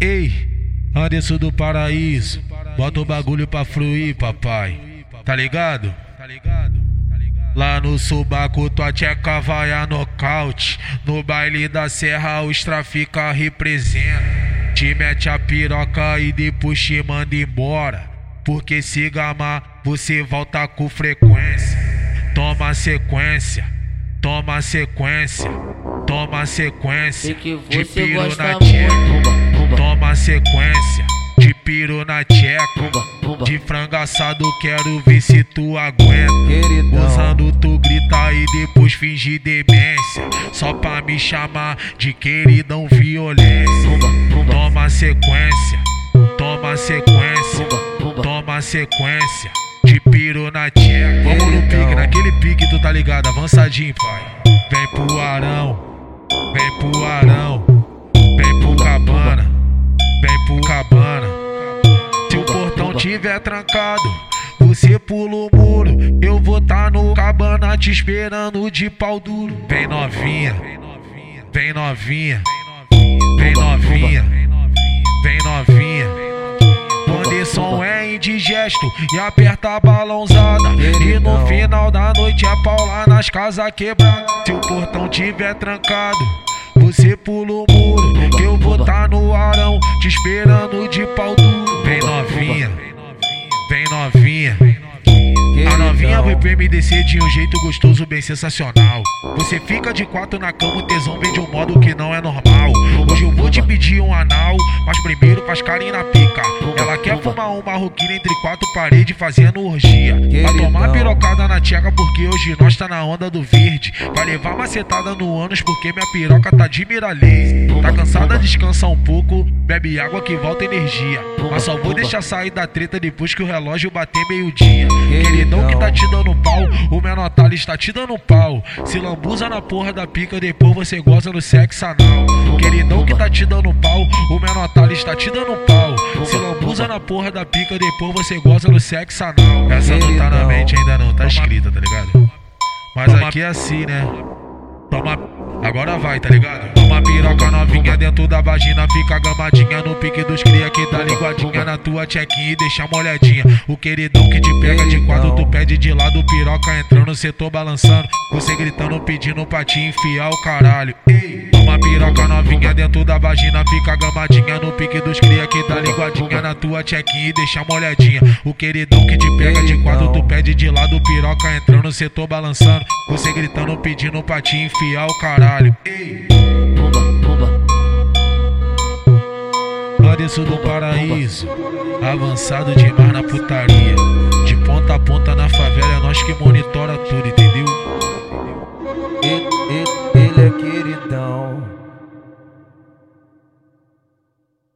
Ei, Anderson do Paraíso, bota o bagulho pra fluir, papai. Tá ligado? Tá ligado? Lá no subaco tua tcheca vai a nocaute No baile da serra os trafica representa Te mete a piroca e depois te manda embora Porque se gamar você volta com frequência Toma sequência, toma sequência Toma sequência de piro na tcheca De frango assado quero ver se tu aguenta. Usando tu grita e depois fingir demência. Só pra me chamar de queridão violência. Toma sequência, toma sequência Toma sequência. De piro na tcheca Vamos no pique, naquele pique tu tá ligado? Avançadinho pai. Vem pro arão Vem pro Arão, vem pro Cabana, vem pro Cabana. Tiver trancado, você pula o muro. Eu vou tá no Cabana te esperando de pau duro. Vem novinha, vem novinha, vem novinha, vem novinha. Anderson é indigesto e aperta a balãozada. E no final da noite é pau lá nas casas quebradas. Se o portão tiver trancado, você pula o muro. Que eu vou tá no arão, te esperando de pau pro MDC de um jeito gostoso, bem sensacional. Você fica de quatro na cama, o tesão vem de um modo que não é normal. Hoje eu vou te pedir um anal, mas primeiro faz carinho na pica. Ela quer fumar um marroquino entre quatro paredes fazendo orgia. Vai tomar pirocada na tcheca porque hoje nós tá na onda do verde. Vai levar macetada no ânus porque minha piroca tá de miralês. Tá cansada, descansa um pouco, bebe água que volta energia. Mas só vou deixar sair da treta depois que o relógio bater meio-dia. Queridão que tá te dando pau, o menor tá está te dando pau. Se lambuza na porra da pica, depois você goza no sexo anal. Queridão que tá te dando pau, o menor tá está te dando pau. Lambuza na porra da pica, depois você goza no sexo anal. Essa não tá na mente, ainda não, tá escrita, tá ligado? Mas aqui é assim, né? Toma, agora vai, tá ligado? Toma piroca novinha dentro da vagina, fica gamadinha no pique dos cria que tá linguadinha na tua check-in e deixa molhadinha. O queridão que te pega de quatro, tu pede de lado, piroca entrando, cê tô balançando. Você gritando, pedindo pra te enfiar o caralho. Toma piroca novinha dentro da vagina, fica gamadinha no pique dos cria que tá linguadinha na tua check-in e deixa molhadinha. O queridão que te pega de quatro, tu pede de lado, piroca entrando, cê tô balançando. Você gritando, pedindo pra te enfiar o caralho. Ei. Anderson do Paraíso, avançado demais na putaria. De ponta a ponta na favela é nós que monitora tudo, entendeu? Ele, ele, ele é queridão.